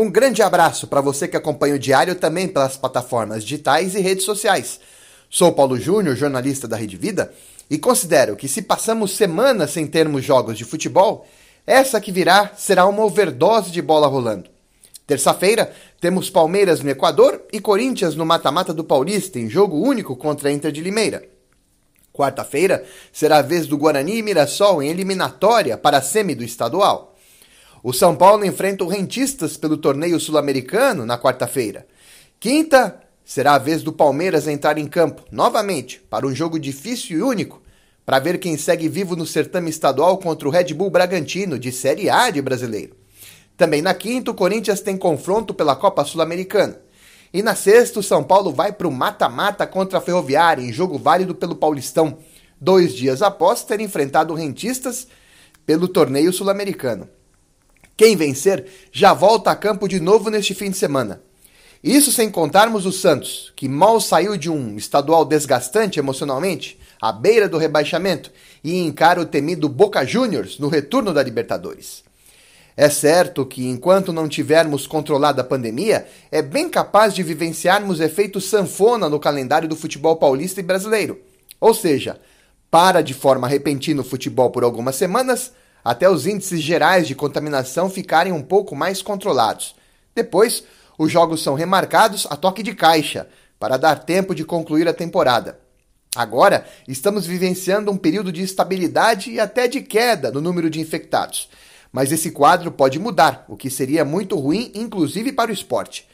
Um grande abraço para você que acompanha o Diário também pelas plataformas digitais e redes sociais. Sou Paulo Júnior, jornalista da Rede Vida, e considero que se passamos semanas sem termos jogos de futebol, essa que virá será uma overdose de bola rolando. Terça-feira, temos Palmeiras no Equador e Corinthians no mata-mata do Paulista, em jogo único contra a Inter de Limeira. Quarta-feira, será a vez do Guarani e Mirassol em eliminatória para a semi do estadual. O São Paulo enfrenta o Rentistas pelo torneio sul-americano na quarta-feira. Quinta, será a vez do Palmeiras entrar em campo, novamente, para um jogo difícil e único, para ver quem segue vivo no certame estadual contra o Red Bull Bragantino, de Série A de brasileiro. Também na quinta, o Corinthians tem confronto pela Copa Sul-Americana. E na sexta, o São Paulo vai para o mata-mata contra a Ferroviária, em jogo válido pelo Paulistão, dois dias após ter enfrentado o Rentistas pelo torneio sul-americano. Quem vencer já volta a campo de novo neste fim de semana. Isso sem contarmos o Santos, que mal saiu de um estadual desgastante emocionalmente, à beira do rebaixamento, e encara o temido Boca Juniors no retorno da Libertadores. É certo que, enquanto não tivermos controlado a pandemia, é bem capaz de vivenciarmos efeito sanfona no calendário do futebol paulista e brasileiro. Ou seja, para de forma repentina o futebol por algumas semanas, até os índices gerais de contaminação ficarem um pouco mais controlados. Depois, os jogos são remarcados a toque de caixa, para dar tempo de concluir a temporada. Agora, estamos vivenciando um período de estabilidade e até de queda no número de infectados. Mas esse quadro pode mudar, o que seria muito ruim, inclusive para o esporte.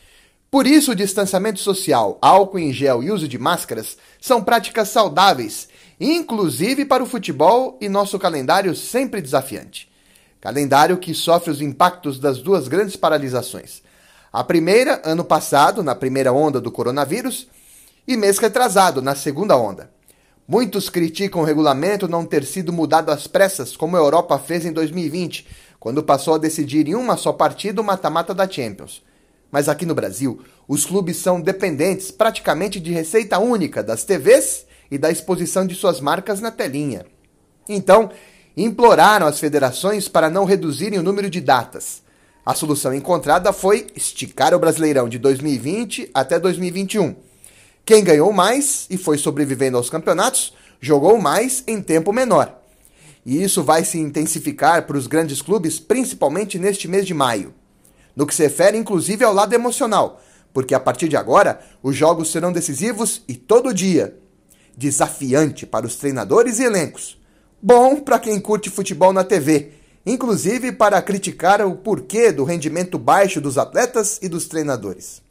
Por isso, o distanciamento social, álcool em gel e uso de máscaras são práticas saudáveis inclusive para o futebol e nosso calendário sempre desafiante. Calendário que sofre os impactos das duas grandes paralisações. A primeira, ano passado, na primeira onda do coronavírus, e mês retrasado, na segunda onda. Muitos criticam o regulamento não ter sido mudado às pressas, como a Europa fez em 2020, quando passou a decidir em uma só partida o mata-mata da Champions. Mas aqui no Brasil, os clubes são dependentes praticamente de receita única das TVs e da exposição de suas marcas na telinha. Então, imploraram as federações para não reduzirem o número de datas. A solução encontrada foi esticar o Brasileirão de 2020 até 2021. Quem ganhou mais e foi sobrevivendo aos campeonatos jogou mais em tempo menor. E isso vai se intensificar para os grandes clubes, principalmente neste mês de maio. No que se refere, inclusive, ao lado emocional, porque a partir de agora os jogos serão decisivos e todo dia, desafiante para os treinadores e elencos. Bom para quem curte futebol na TV, inclusive para criticar o porquê do rendimento baixo dos atletas e dos treinadores.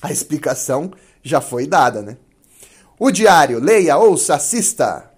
A explicação já foi dada, né? O diário, leia, ouça, assista.